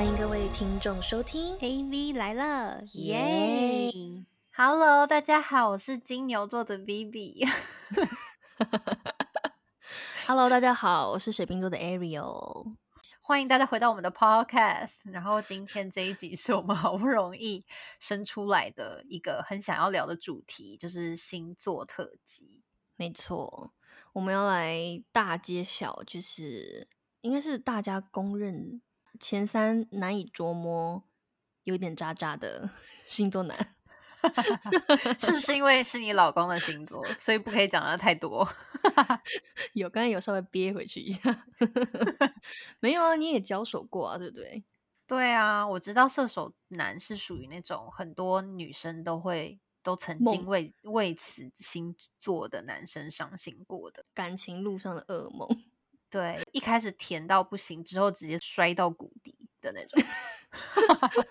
欢迎各位听众收听 AV 来了，耶耶！Hello，大家好，我是金牛座的 Vivi。Hello，大家好，我是水瓶座的 Ariel。欢迎大家回到我们的 Podcast。然后今天这一集是我们好不容易生出来的一个很想要聊的主题，就是星座特辑。没错，我们要来大揭晓，就是应该是大家公认前三难以捉摸、有点渣渣的 星座男。是不是因为是你老公的星座，所以不可以讲的太多？有，刚刚有稍微憋回去一下。没有啊，你也交手过啊，对不对？对啊，我知道射手男是属于那种很多女生都会都曾经梦为为此星座的男生伤心过的。感情路上的噩梦。对，一开始甜到不行，之后直接摔到谷底的那种。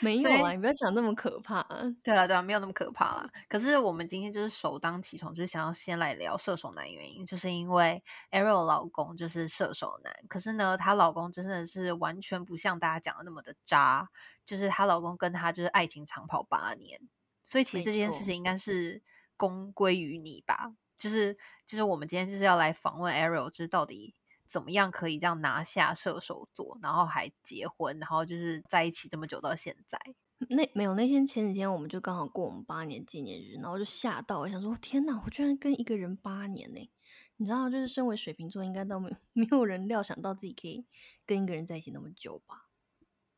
没有啊，你不要讲那么可怕、对啊，对啊，没有那么可怕啦。可是我们今天就是首当其冲，就是想要先来聊射手男原因，就是因为 Ariel 老公就是射手男，可是呢，她老公真的是完全不像大家讲的那么的渣，就是她老公跟她就是爱情长跑八年，所以其实没这件事情应该是公归于你吧。就是就是我们今天就是要来访问 Ariel，就是到底怎么样可以这样拿下射手座，然后还结婚，然后就是在一起这么久到现在。那没有那天前几天我们就刚好过我们八年纪念日，然后就吓到，我想说天哪，我居然跟一个人八年呢、你知道，就是身为水瓶座，应该都没 没有人料想到自己可以跟一个人在一起那么久吧？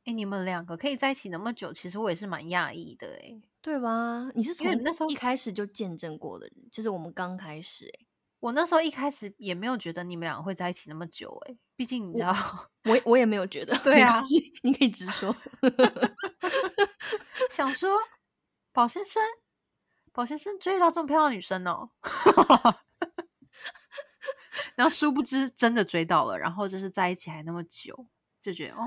哎，你们两个可以在一起那么久，其实我也是蛮讶异的哎。对吧？你是从那时候一开始就见证过的人，就是我们刚开始、欸，我那时候一开始也没有觉得你们两个会在一起那么久哎，毕竟你知道，我也我也没有觉得，对啊你可以直说。想说宝先生，宝先生追到这么漂亮的女生哦，然后殊不知真的追到了，然后就是在一起还那么久，就觉得哦，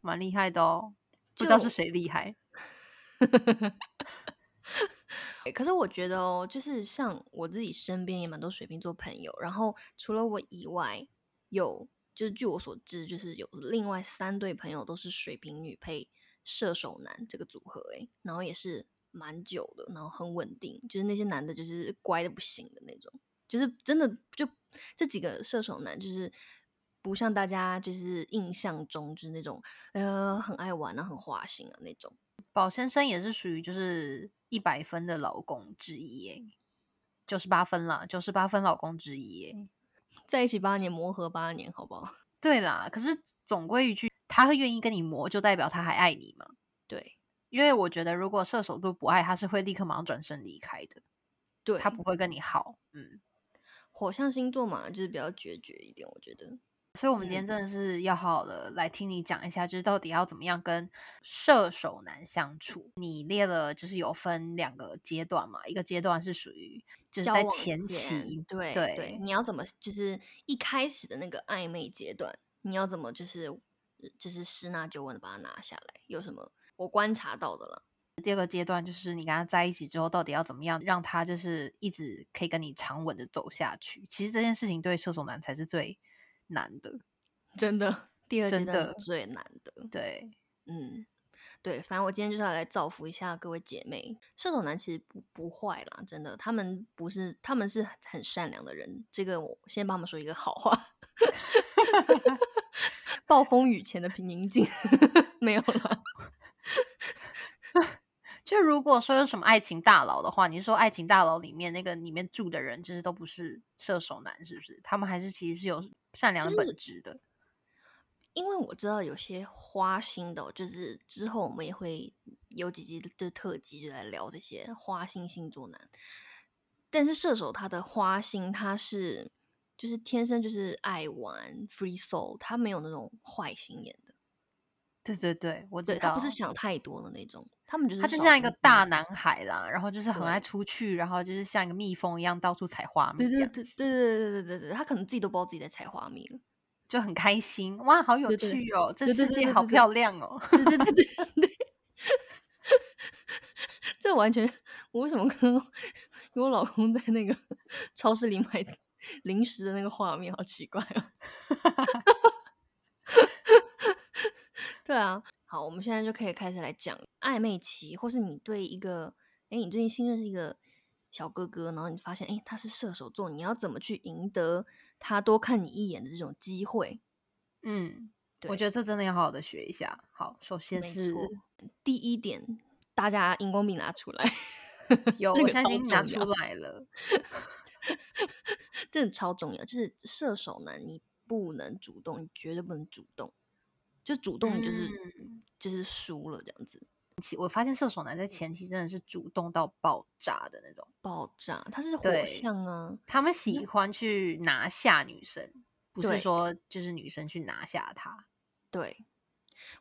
蛮厉害的哦，不知道是就谁厉害。可是我觉得哦，就是像我自己身边也蛮多水瓶座朋友，然后除了我以外，有就是据我所知，就是有另外三对朋友都是水瓶女配射手男这个组合，诶，然后也是蛮久的，然后很稳定，就是那些男的就是乖的不行的那种，就是真的就这几个射手男就是。不像大家就是印象中就是那种呃很爱玩啊很花心啊那种，宝先生也是属于就是一百分的老公之一耶，九十八分啦，九十八分老公之一耶。在一起八年磨合八年，好不好？对啦，可是总归一句，他会愿意跟你磨，就代表他还爱你嘛。对因为我觉得，如果射手座不爱，他是会立刻马上转身离开的，对，他不会跟你好。嗯，火象星座嘛，就是比较决绝一点，我觉得。所以，我们今天嗯真的是要好好的来听你讲一下，就是到底要怎么样跟射手男相处。你列了，就是有分两个阶段嘛，一个阶段是属于就是在前前期，对对你要怎么就是一开始的那个暧昧阶段，你要怎么就是就是十拿九稳的把它拿下来？有什么我观察到的了？第二个阶段就是你跟他在一起之后，到底要怎么样让他就是一直可以跟你长稳的走下去？其实这件事情对射手男才是最难的。真的，第二阶段是的最难的。对，嗯，对，反正我今天就是要来造福一下各位姐妹。射手男其实不不坏啦，真的，他们不是，他们是很善良的人。这个我先帮他们说一个好话。暴风雨前的平宁静 没有了。就如果说有什么爱情大佬的话，你是说爱情大佬里面那个里面住的人，就是都不是射手男，是不是？他们还是其实是有善良的本质的。因为我知道有些花心的哦、就是之后我们也会有几集的特辑就来聊这些花心星座男。但是射手他的花心，他是就是天生就是爱玩 free soul，他没有那种坏心眼的，对对对，我知道。他不是想太多的那种，他们就是他就像一个大男孩啦，然后就是很爱出去，然后就是像一个蜜蜂一样到处采花蜜对对对对对对对对对，他可能自己都不知道自己在采花蜜了。就很开心。哇，好有趣哦！这世界好漂亮哦！对对对对对，这完全我为什么跟我老公在那个 超市里买零食的那个画面，好奇怪哦。对啊，好，我们现在就可以开始来讲暧昧期，或是你对一个，哎，你最近新认识一个小哥哥，然后你发现，哎，他是射手座，你要怎么去赢得他多看你一眼的这种机会？嗯，我觉得这真的要好好的学一下。好，首先是第一点，大家荧光笔拿出来，有，我现在已经拿出来了，真的超重要，就是射手男，你不能主动，你绝对不能主动。就主动就是就是输了这样子。我发现射手男在前期真的是主动到爆炸的那种，爆炸。他是火象啊，他们喜欢去拿下女生，不是说就是女生去拿下他。对，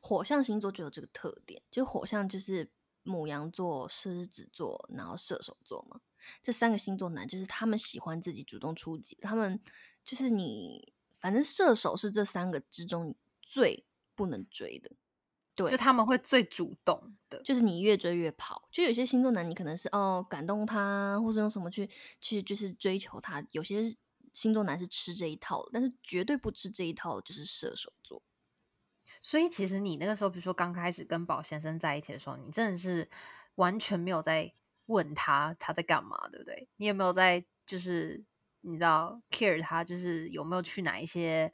火象星座就有这个特点，就火象就是母羊座、狮子座，然后射手座嘛。这三个星座男就是他们喜欢自己主动出击，他们就是你，反正射手是这三个之中最。不能追的，对，就他们会最主动的，就是你越追越跑。就有些星座男，你可能是哦感动他，或是用什么去去就是追求他。有些星座男是吃这一套，但是绝对不吃这一套的就是射手座。所以其实你那个时候，比如说刚开始跟宝先生在一起的时候，你真的是完全没有在问他他在干嘛，对不对？你有没有在就是你知道 care 他，就是有没有去哪一些？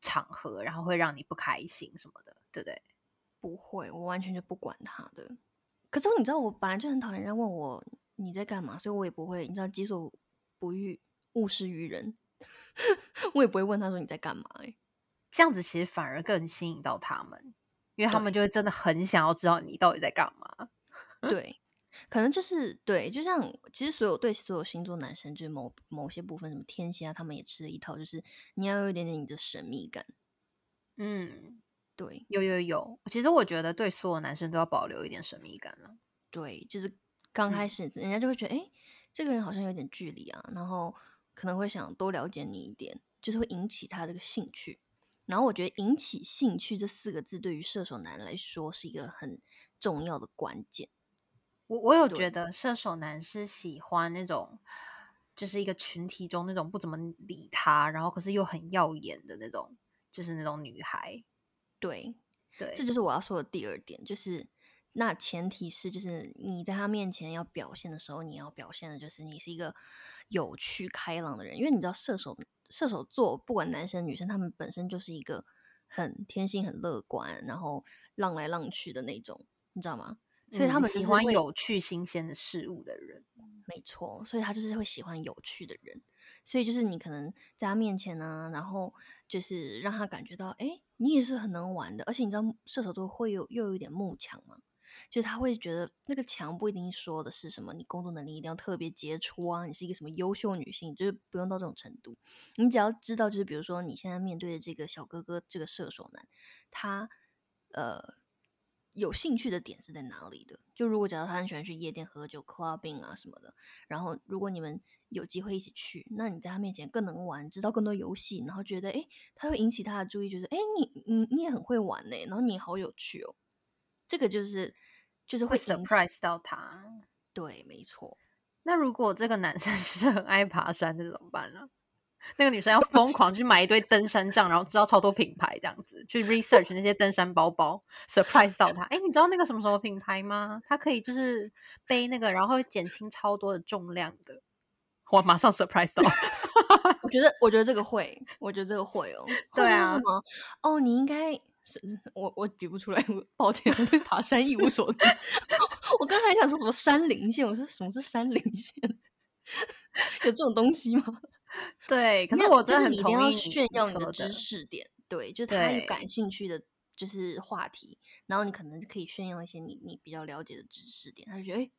场合，然后会让你不开心什么的，对不对？不会，我完全就不管他的。可是你知道，我本来就很讨厌人家问我你在干嘛，所以我也不会，你知道，己所不欲，勿施于人。我也不会问他说你在干嘛。哎，这样子其实反而更吸引到他们，因为他们就会真的很想要知道你到底在干嘛。对。可能就是对，就像其实所有对所有星座男生，就是某某些部分，什么天蝎啊，他们也吃了一套，就是你要有一点点你的神秘感。嗯，对，有有有。其实我觉得对所有男生都要保留一点神秘感了。对，就是刚开始人家就会觉得，哎，这个人好像有点距离啊，然后可能会想多了解你一点，就是会引起他这个兴趣。然后我觉得引起兴趣这四个字，对于射手男来说是一个很重要的关键。我我有觉得射手男是喜欢那种，就是一个群体中那种不怎么理他，然后可是又很耀眼的那种，就是那种女孩。对对，这就是我要说的第二点，就是那前提是，就是你在他面前要表现的时候，你要表现的就是你是一个有趣开朗的人，因为你知道射手射手座不管男生女生，他们本身就是一个很天性很乐观，然后浪来浪去的那种，你知道吗？所以他们喜欢有趣、新鲜的事物的人，没错。所以他就是会喜欢有趣的人。所以就是你可能在他面前呢，然后就是让他感觉到，哎，你也是很能玩的。而且你知道射手座会有又有一点慕强嘛，就是他会觉得那个强不一定说的是什么，你工作能力一定要特别杰出啊，你是一个什么优秀女性，就是不用到这种程度。你只要知道，就是比如说你现在面对的这个小哥哥，这个射手男，他呃。有兴趣的点是在哪里的？就如果假如他很喜欢去夜店喝酒、clubbing 啊什么的，然后如果你们有机会一起去，那你在他面前更能玩，知道更多游戏，然后觉得哎，他会引起他的注意，觉得哎，你你你也很会玩呢，然后你好有趣哦，这个就是就是会 surprise 到他。对，没错。那如果这个男生是很爱爬山的怎么办呢？那个女生要疯狂去买一堆登山杖，然后知道超多品牌这样子，去 research 那些登山包包，surprise 到她。哎，你知道那个什么什么品牌吗？它可以就是背那个，然后会减轻超多的重量的。我马上 surprise 到。我觉得，我觉得这个会，我觉得这个会哦。对啊。什么？哦，你应该是我，我举不出来，抱歉，我对爬山一无所知。我刚才想说什么山林线，我说什么是山林线？有这种东西吗？对，可是我真的很同意炫耀你的知识点，对，就是他有感兴趣的，就是话题，然后你可能可以炫耀一些你你比较了解的知识点，他就觉得哎，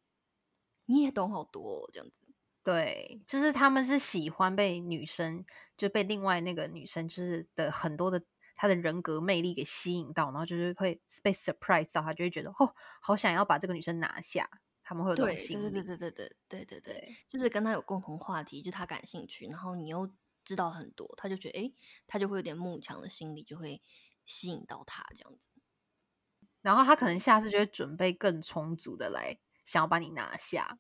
你也懂好多这样子。对，就是他们是喜欢被女生就被另外那个女生就是的很多的她的人格魅力给吸引到，然后就是会被 surprise 到，他就会觉得哦，好想要把这个女生拿下。他们会有这种心理，对对对对对对对对，就是跟他有共同话题，就他感兴趣，然后你又知道很多，他就觉得哎，他就会有点慕强的心理，就会吸引到他这样子。然后他可能下次就会准备更充足的来想要把你拿下。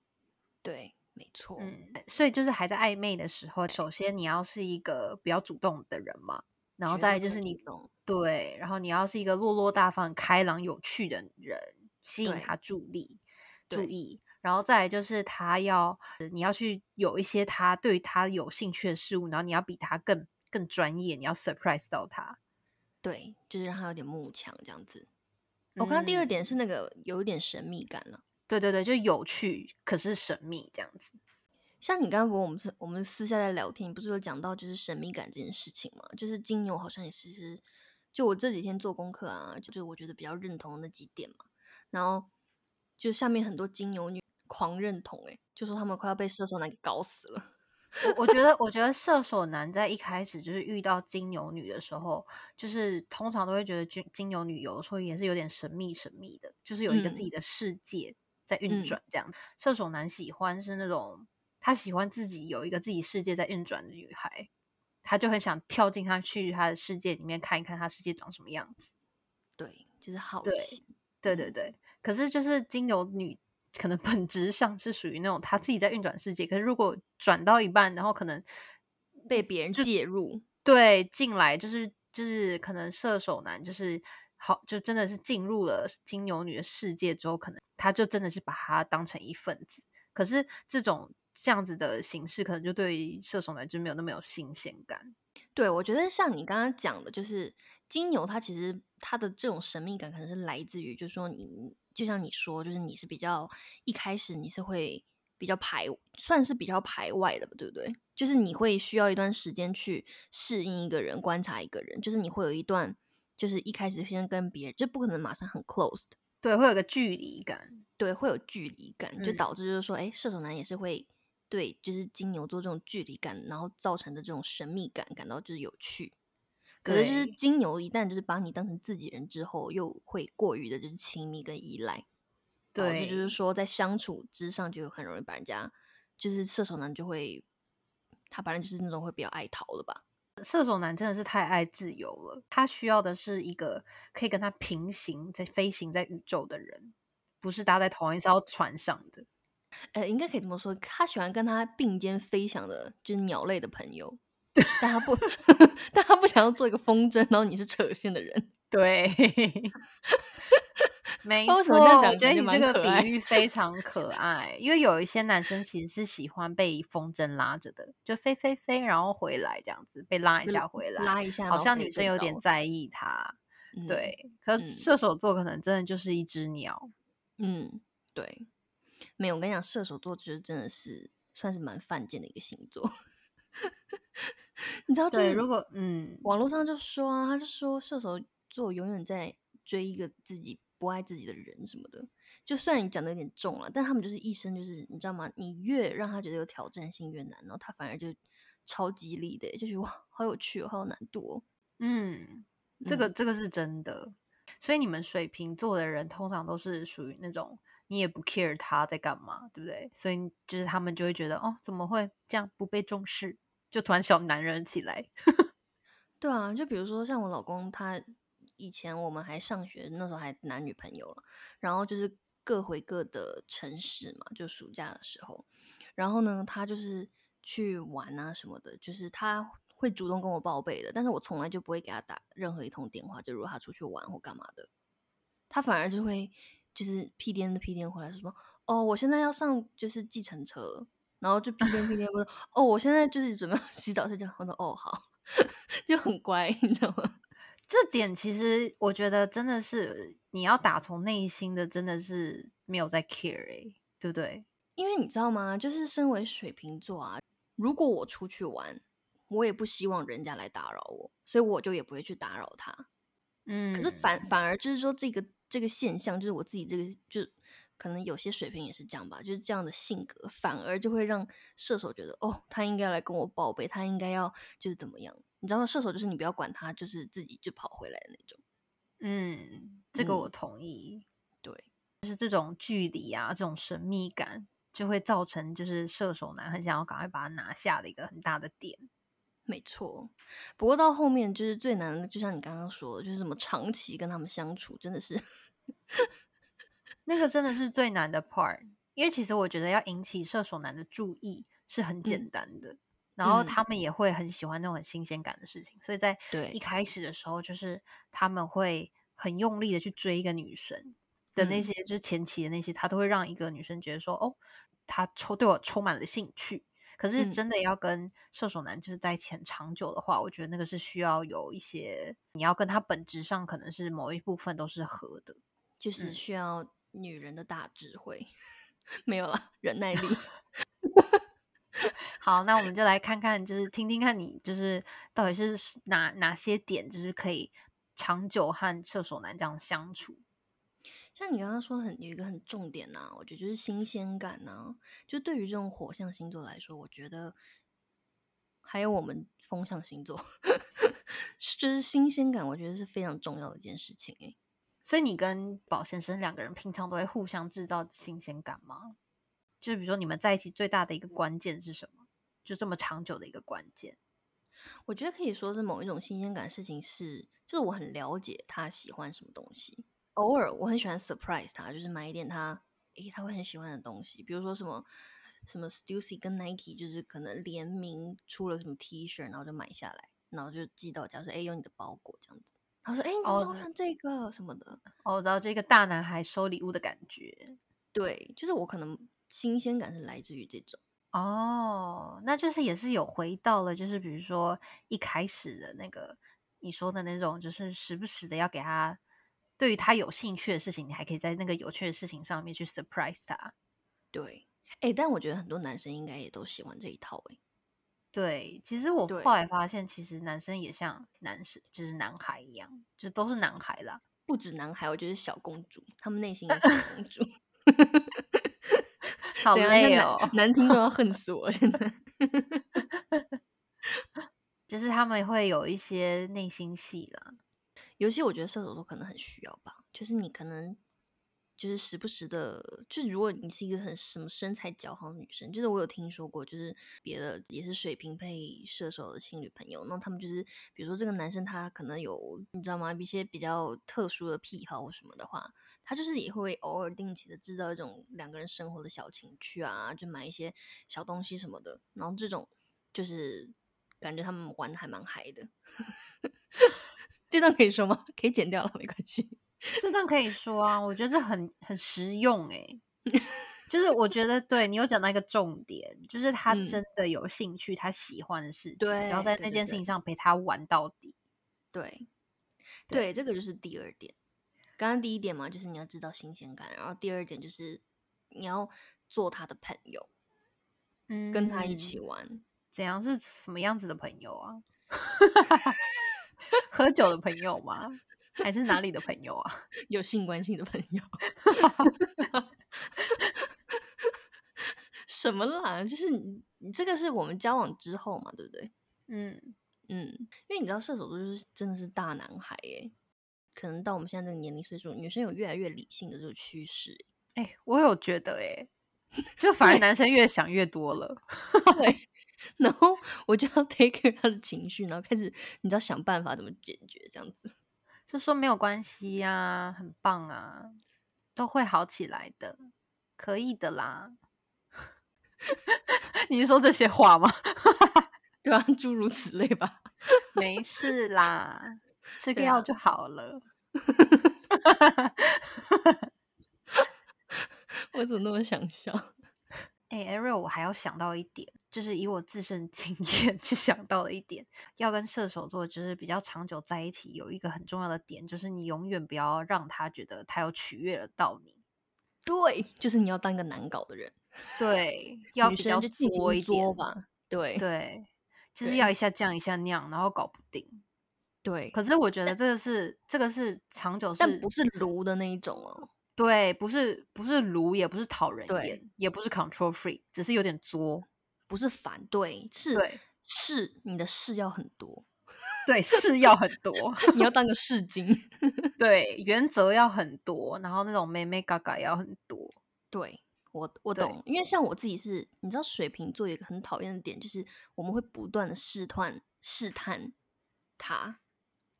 对，没错。嗯，所以就是还在暧昧的时候，首先你要是一个比较主动的人嘛，然后再就是你对，然后你要是一个落落大方、开朗、有趣的人，吸引他注意注意，然后再来就是他要呃你要去有一些他对他有兴趣的事物，然后你要比他更更专业，你要 surprise 到他。对，就是让他有点慕强这样子。我看到第二点嗯是那个有一点神秘感了。对对对，就有趣，可是神秘这样子。像你刚刚不我们是我们私下在聊天，你不是有讲到就是神秘感这件事情吗？就是金牛好像也是是，就我这几天做功课啊，就是我觉得比较认同那几点嘛。然后就下面很多金牛女狂认同、欸，就说他们快要被射手男给搞死了。我我觉得，我觉得射手男在一开始就是遇到金牛女的时候，就是通常都会觉得金金牛女有的时候也是有点神秘神秘的，就是有一个自己嗯的世界在运嗯转这样。射手男喜欢是那种他喜欢自己有一个自己世界在运转的女孩，他就很想跳进他去他的世界里面看一看他世界长什么样子。对，就是好奇。嗯对对对，可是就是金牛女可能本质上是属于那种她自己在运转世界，可是如果转到一半，然后可能被别人介入，对进来，就是就是可能射手男就是好，就真的是进入了金牛女的世界之后，可能他就真的是把她当成一份子。可是这种这样子的形式，可能就对于射手男就没有那么有新鲜感。对我觉得像你刚刚讲的，就是金牛，它其实它的这种神秘感，可能是来自于，就是说你就像你说，就是你是比较一开始你是会比较排，算是比较排外的吧，对不对？就是你会需要一段时间去适应一个人，观察一个人，就是你会有一段，就是一开始先跟别人，就不可能马上很 close 的。对，会有个距离感。对，会有距离感，就嗯导致就是说，哎、射手男也是会对，就是金牛座这种距离感，然后造成的这种神秘感感到就是有趣。可是就是金牛一旦就是把你当成自己人之后，又会过于的就是亲密跟依赖，导致就是说在相处之上就很容易把人家，就是射手男就会，他反正就是那种会比较爱逃的吧。射手男真的是太爱自由了，他需要的是一个可以跟他平行在飞行在宇宙的人，不是搭在同一艘船上的。呃，应该可以这么说，他喜欢跟他并肩飞翔的，就是鸟类的朋友，但他不，但他不想要做一个风筝，然后你是扯线的人。对，没错，么这样讲我觉得这个比喻非常可爱，因为有一些男生其实是喜欢被风筝拉着的，就飞飞飞，然后回来这样子，被拉一下回来，拉一下，好像女生有点在意他。嗯对，可射手座可能真的就是一只鸟。嗯，对，没有，我跟你讲，射手座就是真的是算是蛮犯贱的一个星座。你知道，就对，如果嗯，网络上就说啊，他就说射手座永远在追一个自己不爱自己的人什么的。就虽然你讲的有点重了，但他们就是一生就是你知道吗？你越让他觉得有挑战性越难，然后他反而就超激励的，就觉得哇，好有趣哦，好有难度哦。嗯，这个嗯这个是真的。所以你们水瓶座的人通常都是属于那种你也不 care 他在干嘛，对不对？所以就是他们就会觉得哦，怎么会这样不被重视，就突然小男人起来。对啊，就比如说像我老公，他以前我们还上学，那时候还男女朋友了，然后就是各回各的城市嘛，就暑假的时候，然后呢，他就是去玩啊什么的，就是他会主动跟我报备的，但是我从来就不会给他打任何一通电话，就如果他出去玩或干嘛的，他反而就会就是屁颠的屁颠回来说什么哦，我现在要上就是计程车，然后就屁颠屁颠说哦，我现在就是准备 洗澡睡觉，我说哦好。就很乖，你知道吗？这点其实我觉得真的是你要打从内心的，真的是没有在 care 哎、对不对？因为你知道吗？就是身为水瓶座啊，如果我出去玩，我也不希望人家来打扰我，所以我就也不会去打扰他。嗯，可是反反而就是说，这个这个现象，就是我自己这个就可能有些水平也是这样吧，就是这样的性格，反而就会让射手觉得哦，他应该来跟我报备，他应该要就是怎么样？你知道吗？射手就是你不要管他，就是自己就跑回来的那种。嗯，这个我嗯同意。对，就是这种距离啊，这种神秘感，就会造成就是射手男很想要赶快把他拿下的一个很大的点。没错，不过到后面就是最难的，就像你刚刚说的，就是什么长期跟他们相处，真的是 那个真的是最难的 part，因为其实我觉得要引起射手男的注意是很简嗯单的，然后嗯。他们也会很喜欢那种很新鲜感的事情，所以在对。一开始的时候，就是他们会很用力的去追一个女生的那嗯。些，就是前期的那些，他都会让一个女生觉得说，哦，他充对我充满了兴趣。可是嗯真的要跟射手男就是在一起很长久的话，我觉得那个是需要有一些，你要跟他本质上可能是某一部分都是合的。就是嗯需要女人的大智慧，没有了，忍耐力。好，那我们就来看看，就是听听看你就是到底是哪哪些点，就是可以长久和射手男这样相处。像你刚刚说很有一个很重点呐、我觉得就是新鲜感呐、就对于这种火象星座来说，我觉得还有我们风象星座，就是新鲜感，我觉得是非常重要的一件事情、欸。所以你跟宝先生两个人平常都会互相制造新鲜感吗？就比如说你们在一起最大的一个关键是什么？就这么长久的一个关键。我觉得可以说是某一种新鲜感的事情是，就是我很了解他喜欢什么东西。偶尔我很喜欢 surprise 他，就是买一点他诶他会很喜欢的东西，比如说什么什么 Stussy 跟 Nike 就是可能联名出了什么 T 恤，然后就买下来，然后就寄到家说哎有你的包裹这样子。他说诶你怎么穿这个什么的？哦，我知道这个大男孩收礼物的感觉。对，就是我可能新鲜感是来自于这种。哦，那就是也是有回到了，就是比如说一开始的那个你说的那种，就是时不时的要给他对于他有兴趣的事情，你还可以在那个有趣的事情上面去 surprise 他。对，诶，但我觉得很多男生应该也都喜欢这一套诶。对，其实我对后来发现，其实男生也像男生，就是男孩一样，就都是男孩啦。不止男孩，我觉得小公主，他们内心也是公主。好累哦，难难听都要 恨死我！现在就是他们会有一些内心戏啦。尤其我觉得射手座可能很需要吧，就是你可能就是时不时的，就是如果你是一个很什么身材姣好的女生，就是我有听说过，就是别的也是水瓶配射手的情侣朋友，那他们就是比如说这个男生他可能有你知道吗，一些比较特殊的癖好或什么的话，他就是也会偶尔定期的制造一种两个人生活的小情趣啊，就买一些小东西什么的，然后这种就是感觉他们玩的还蛮嗨的。这段可以说吗？可以剪掉了，没关系。这段可以说啊，我觉得这很很实用诶、就是我觉得对你有讲到一个重点，就是他嗯真的有兴趣，他喜欢的事情，然后在那件事情上陪他玩到底。对，对对，这个就是第二点。刚刚第一点嘛，就是你要制造新鲜感，然后第二点就是你要做他的朋友，嗯跟他一起玩。怎样是什么样子的朋友啊？喝酒的朋友吗？还是哪里的朋友啊？有性关系的朋友。什么啦？就是你，你这个是我们交往之后嘛，对不对？嗯，嗯，因为你知道射手座就是真的是大男孩耶，可能到我们现在这个年龄岁数，女生有越来越理性的这个趋势哎。哎、我有觉得哎、就反而男生越想越多了。对，然后我就要 take care 他的情绪，然后开始你知道想办法怎么解决这样子。就说没有关系呀、很棒啊，都会好起来的，可以的啦。你是说这些话吗？对啊，诸如此类吧。没事啦，吃个药就好了。我怎么那么想笑？哎、a r i e l 我还要想到一点，就是以我自身经验去想到的一点，要跟射手座就是比较长久在一起，有一个很重要的点，就是你永远不要让他觉得他有取悦了到你。对，就是你要当一个难搞的人，对，要女比较生就尽作一点情作。吧。对对，就是要一下降一下那样，然后搞不定。对，可是我觉得这个是这个是长久是，但不是炉的那一种哦。对，不是不是卢，也不是讨人厌，也不是 control free，只是有点作。不是反对，是对是你的事要很多，对，事要很多，你要当个试金。对，原则要很多，然后那种妹妹嘎嘎也要很多。对我我懂，因为像我自己是，你知道水瓶座有一个很讨厌的点，就是我们会不断的试探试探他，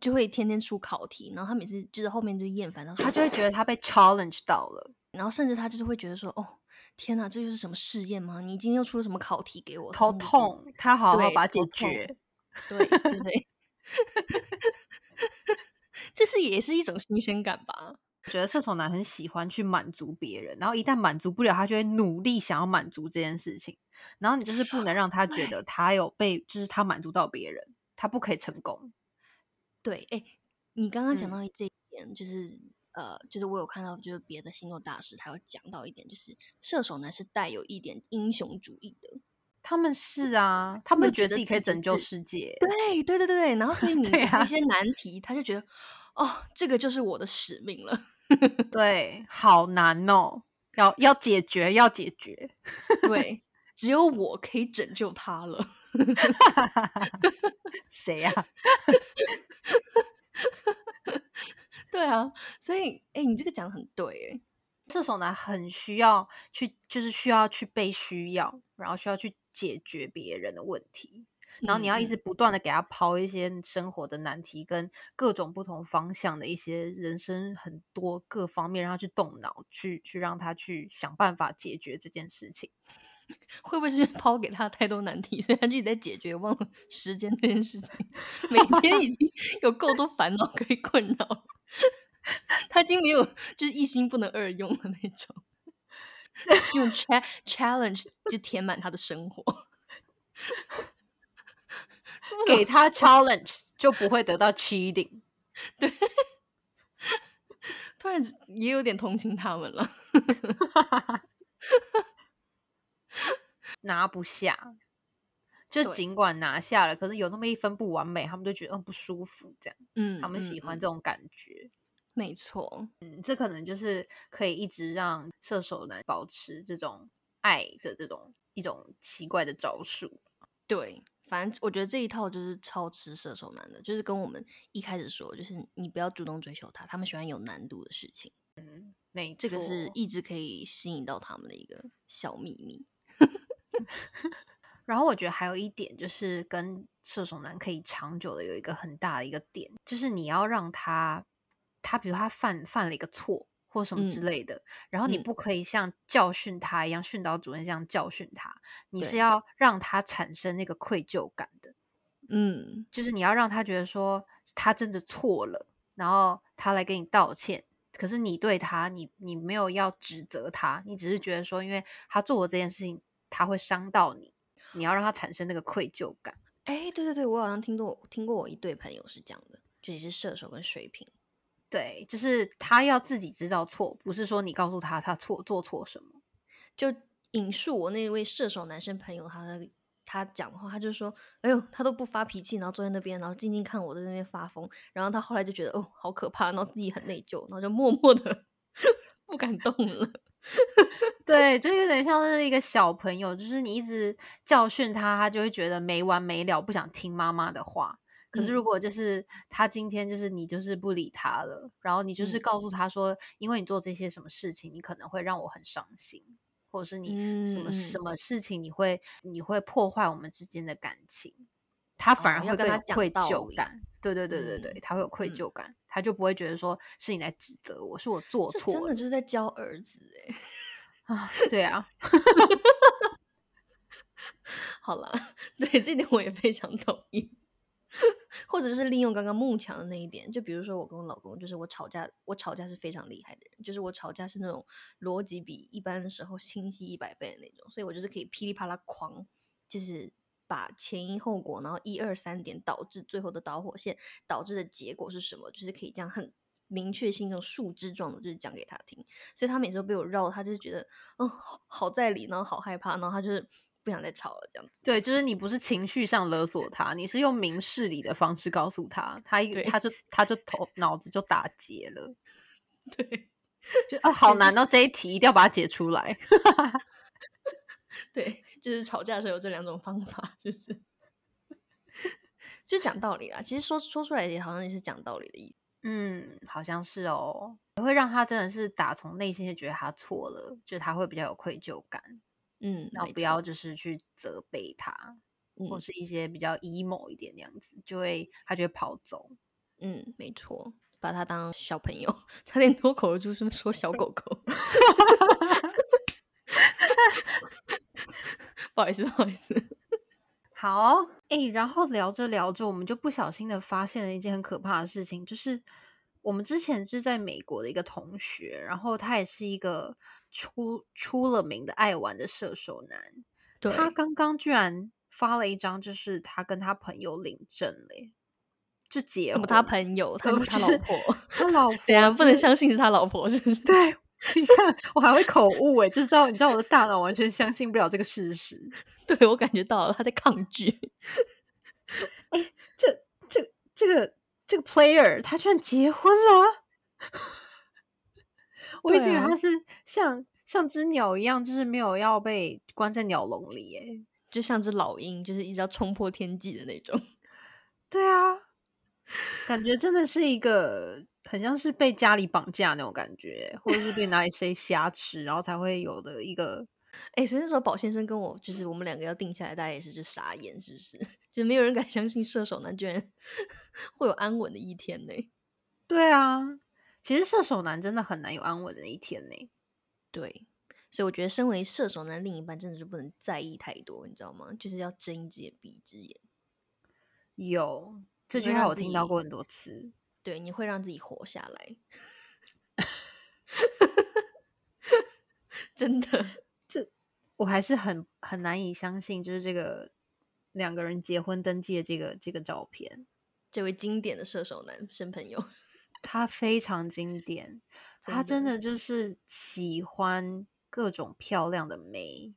就会天天出考题，然后他每次就是后面就厌烦他说，他就会觉得他被 challenge 到了。然后甚至他就是会觉得说，哦，天哪，这就是什么试验吗？你今天又出了什么考题给我？头痛，他好好把它解决。对对对，这是也是一种新鲜感吧？觉得射手男很喜欢去满足别人，然后一旦满足不了，他就会努力想要满足这件事情。然后你就是不能让他觉得他有被，就是他满足到别人，他不可以成功。对，哎，你刚刚讲到这一点，就是呃，就是我有看到，就是别的星座大师他有讲到一点，就是射手男是带有一点英雄主义的。他们是啊，他们觉得自己可以拯救世界。对对对对对，然后所以 你一些难题，他就觉得哦，这个就是我的使命了。对，好难哦，要要解决，要解决。对，只有我可以拯救他了。谁呀？对啊，所以哎，你这个讲的很对，哎，射手男很需要去，就是需要去被需要，然后需要去解决别人的问题。然后你要一直不断的给他抛一些生活的难题，跟各种不同方向的一些人生很多各方面，让他去动脑，去去让他去想办法解决这件事情。会不会是因为抛给他太多难题，所以他就一直在解决，忘了时间这件事情？每天已经有够多烦恼可以困扰，他已经没有就是一心不能二用的那种，用 challenge 就填满他的生活。给他 challenge 就不会得到 cheating。对，突然也有点同情他们了。拿不下，就尽管拿下了，可是有那么一分不完美，他们就觉得嗯不舒服，这样。嗯，他们喜欢这种感觉。没错，嗯，这可能就是可以一直让射手男保持这种爱的这种一种奇怪的招数。对。反正我觉得这一套就是超吃射手男的，就是跟我们一开始说，就是你不要主动追求他，他们喜欢有难度的事情。嗯，那这个是一直可以吸引到他们的一个小秘密。然后我觉得还有一点就是跟射手男可以长久的有一个很大的一个点，就是你要让他，他比如他犯犯了一个错。或什么之类的，然后你不可以像教训他一样，训导主任这样教训他，你是要让他产生那个愧疚感的，嗯，就是你要让他觉得说他真的错了，然后他来给你道歉，可是你对他，你你没有要指责他，你只是觉得说，因为他做的这件事情他会伤到你，你要让他产生那个愧疚感。哎，对对对，我好像听过听过我一对朋友是这样的，就也是射手跟水瓶。对，就是他要自己知道错，不是说你告诉他他错做错什么。就引述我那位射手男生朋友，他他讲的话，他就说：“哎呦，他都不发脾气，然后坐在那边，然后静静看我在那边发疯。然后他后来就觉得哦，好可怕，然后自己很内疚，然后就默默的 不敢动了。对，就有点像是一个小朋友，就是你一直教训他，他就会觉得没完没了，不想听妈妈的话。”可是，如果就是他今天就是你就是不理他了，然后你就是告诉他说，因为你做这些什么事情，你可能会让我很伤心，或者是你什么什么事情，你会你会破坏我们之间的感情，他反而会跟他愧疚感。对对对对对，他会有愧疚感，他就不会觉得说是你来指责我，是我做错，真的就是在教儿子哎 啊，对啊，好了，对这点我也非常同意。或者是利用刚刚慕强的那一点，就比如说我跟我老公，就是我吵架，我吵架是非常厉害的人，就是我吵架是那种逻辑比一般的时候清晰一百倍的那种，所以我就是可以噼里啪啦狂，就是把前因后果，然后一二三点导致最后的导火线导致的结果是什么，就是可以这样很明确性、这种树枝状的，就是讲给他听。所以他每次都被我绕，他就是觉得哦好在理，然后好害怕，然后他就是。不想再吵了，这样子。对，就是你不是情绪上勒索他，你是用明事理的方式告诉他，他一他就他就头脑子就打结了。对，就啊，好难哦，这一题一定要把它解出来。对，就是吵架的时候有这两种方法，就是 就讲道理啦。其实说说出来也好像也是讲道理的意思。嗯，好像是哦，会让他真的是打从内心就觉得他错了，就他会比较有愧疚感。嗯，然后不要就是去责备他，或是一些比较 emo 一点那样子，就会他就会跑走。嗯，没错，把他当小朋友，差点脱口而出是说小狗狗。不好意思，不好意思。好，哎、然后聊着聊着，我们就不小心的发现了一件很可怕的事情，就是我们之前是在美国的一个同学，然后他也是一个出出了名的爱玩的射手男，对，他刚刚居然发了一张，就是他跟他朋友领证嘞，就结婚，怎么他朋友，他不是老婆，他老婆对啊，不能相信是他老婆，是不是？对，你看我还会口误哎，就知道你知道我的大脑完全相信不了这个事实。对我感觉到了，他在抗拒。哎这这这个这个 player 他居然结婚了，我一直以对啊为他是像像只鸟一样，就是没有要被关在鸟笼里哎。就像只老鹰，就是一直要冲破天际的那种。对啊，感觉真的是一个很像是被家里绑架那种感觉，或者是被哪里谁挟持，然后才会有的一个。哎、所以那时候宝先生跟我，就是我们两个要定下来，大家也是就傻眼，是不是？就没有人敢相信射手男居然 会有安稳的一天呢？对啊，其实射手男真的很难有安稳的一天呢。对，所以我觉得身为射手男另一半，真的是不能在意太多，你知道吗？就是要睁一只眼闭一只眼。有这句话我听到过很多次。对，你会让自己活下来。真的，这我还是很很难以相信，就是这个两个人结婚登记的这个这个照片，这位经典的射手男生朋友，他非常经典，他真的就。是喜欢各种漂亮的美，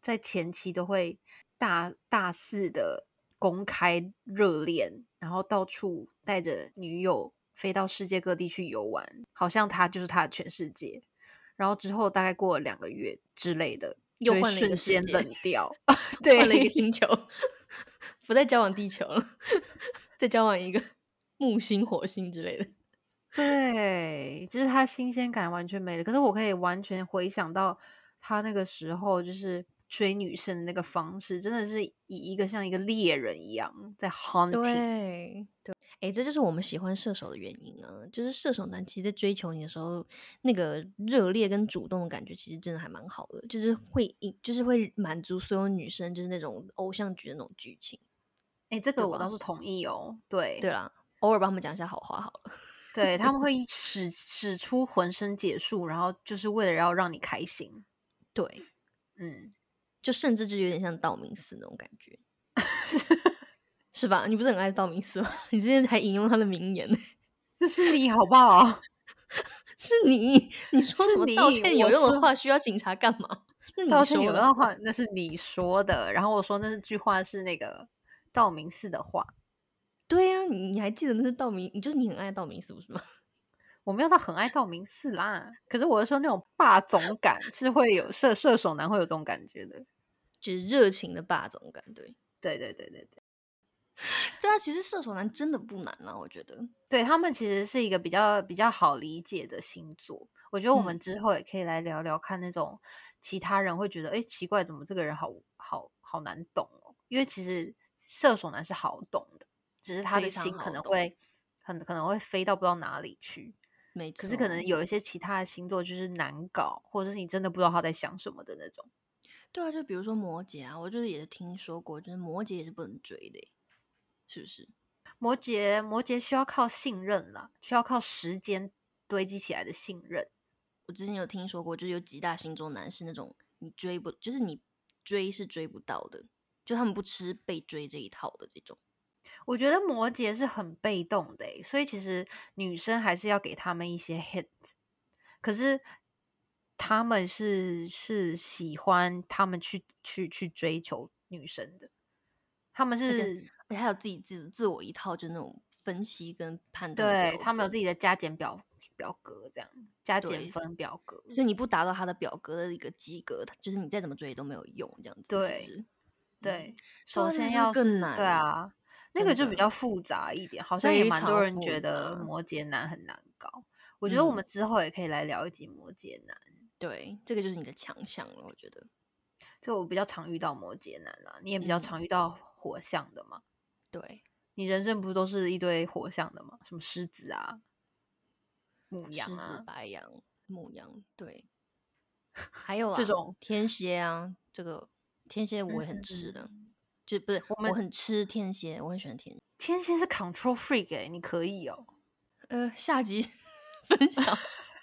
在前期都会大大肆的公开热恋，然后到处带着女友飞到世界各地去游玩，好像他就是他的全世界。然后之后大概过了两个月之类的，又 换了一个瞬间冷掉，对，换了一个星球，不再交往地球了，再交往一个木星、火星之类的。对，就是他新鲜感完全没了。可是我可以完全回想到他那个时候，就是追女生的那个方式，真的是以一个像一个猎人一样在 hunting。对对，哎，这就是我们喜欢射手的原因啊！就是射手男其实，在追求你的时候，那个热烈跟主动的感觉，其实真的还蛮好的，就是会引，就是会满足所有女生，就是那种偶像剧的那种剧情。哎，这个我倒是同意哦。对，对啦，偶尔帮他们讲一下好话好了。对，他们会 使使出浑身解数，然后就是为了要让你开心。对，嗯，就甚至就有点像道明寺那种感觉，是吧？你不是很爱道明寺吗？你之前还引用他的名言呢。那是你好不好？是你，你说什么道歉有用的话需要警察干嘛？那你道歉有的话，那是你说的。然后我说那句话是那个道明寺的话。对呀、你你还记得那是道明，你就是你很爱道明寺不是吗？我没有到很爱道明寺啦，可是我是说那种霸总感是会有射射手男会有这种感觉的。就是热情的霸总感，对。对对对对对，对啊，其实射手男真的不难啊，我觉得。对他们其实是一个比较比较好理解的星座。我觉得我们嗯之后也可以来聊聊看那种其他人会觉得，哎，奇怪，怎么这个人好好好难懂哦？因为其实射手男是好懂的，只是他的心可能会很可能会飞到不知道哪里去。没错。可是可能有一些其他的星座就是难搞，或者是你真的不知道他在想什么的那种。对啊，就比如说摩羯啊，我就是也是听说过，就是摩羯也是不能追的，是不是？摩羯，摩羯需要靠信任啦，需要靠时间堆积起来的信任。我之前有听说过，就是有几大星座男是那种你追不，就是你追是追不到的，就他们不吃被追这一套的这种。我觉得摩羯是很被动的欸，所以其实女生还是要给他们一些 hint。可是他们是是喜欢他们去去去追求女生的，他们是而且还有自己自自我一套，就那种分析跟判断对他们有自己的加减表表格，这样加减分表格。所以你不达到他的表格的一个及格，就是你再怎么追都没有用，这样子对？对，啊首先要更难对啊，那个就比较复杂一点，好像也蛮多人觉得摩羯男很难搞。我觉得我嗯们之后也可以来聊一集摩羯男，对，这个就是你的强项了，我觉得。这我比较常遇到摩羯男啦，你也比较嗯常遇到火象的嘛。对，你人生不都是一堆火象的吗？什么狮子啊、母狮子、羊啊，白羊、母羊，对，还有啊，这种天蝎啊，这个天蝎我也很吃的，就不是我很吃天蝎，我很喜欢天蝎。天蝎是 control freak 哎，你可以哦。呃，下集 分享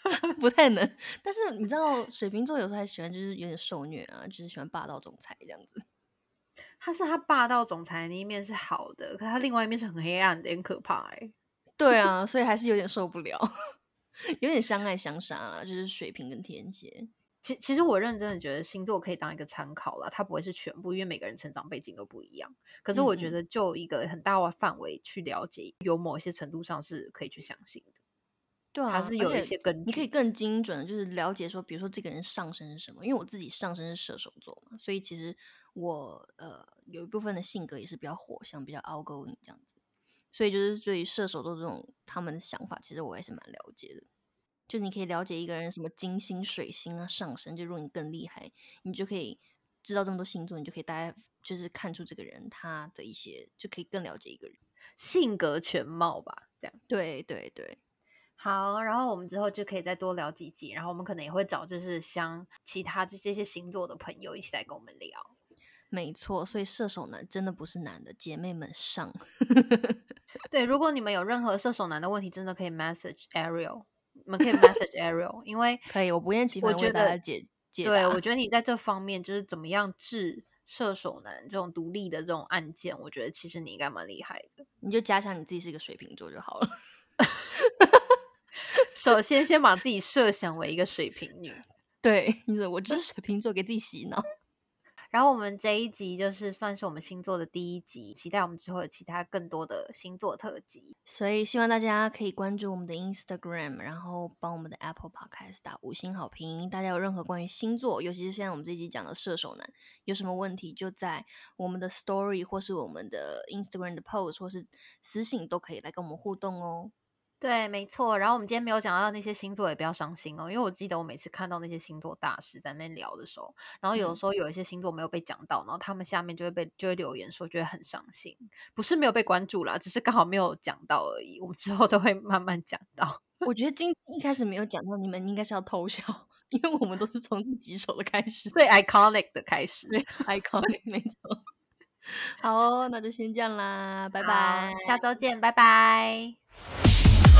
不太能，但是你知道水瓶座有时候还喜欢就是有点受虐啊，就是喜欢霸道总裁这样子。他是他霸道总裁那一面是好的，可他另外一面是很黑暗的，很可怕哎。对啊，所以还是有点受不了，有点相爱相杀了，就是水瓶跟天蝎。其其实我认真的觉得星座可以当一个参考了，它不会是全部，因为每个人成长背景都不一样。可是我觉得就一个很大的范围去了解，有某一些程度上是可以去相信的。对啊，它是有一些根据，你可以更精准的，就是了解说，比如说这个人上升是什么。因为我自己上升是射手座嘛，所以其实我呃有一部分的性格也是比较火象，比较 outgoing 这样子。所以就是对于射手座这种他们的想法，其实我也是蛮了解的。就是你可以了解一个人什么金星、水星啊上升，就如果你更厉害，你就可以知道这么多星座，你就可以大概就是看出这个人他的一些，就可以更了解一个人性格全貌吧。这样，对对对，好，然后我们之后就可以再多聊几集，然后我们可能也会找就是像其他这这些星座的朋友一起来跟我们聊。没错，所以射手男真的不是男的，姐妹们上。对，如果你们有任何射手男的问题，真的可以 message Ariel。你们可以 message Ariel，因为可以，我不厌其烦为大家解解对，我觉得你在这方面就是怎么样治射手男这种独立的这种案件，我觉得其实你应该蛮厉害的。你就假想你自己是一个水瓶座就好了。首先，先把自己设想为一个水瓶女。对，你说我就是水瓶座，给自己洗脑。然后我们这一集就是算是我们星座的第一集，期待我们之后有其他更多的星座特辑。所以希望大家可以关注我们的 Instagram，然后帮我们的 Apple Podcast 打五星好评。大家有任何关于星座，尤其是现在我们这集讲的射手男，有什么问题就在我们的 Story 或是我们的 Instagram 的 Post 或是私信都可以来跟我们互动哦。对，没错。然后我们今天没有讲到那些星座，也不要伤心哦。因为我记得我每次看到那些星座大师在那边聊的时候，然后有的时候有一些星座没有被讲到，然后他们下面就会被就会留言说觉得很伤心。不是没有被关注啦，只是刚好没有讲到而已。我们之后都会慢慢讲到。我觉得今一开始没有讲到，你们应该是要偷笑，因为我们都是从第几首的开始，最 iconic 的开始，iconic 没错。好，那就先这样啦，拜拜，下周见，拜拜。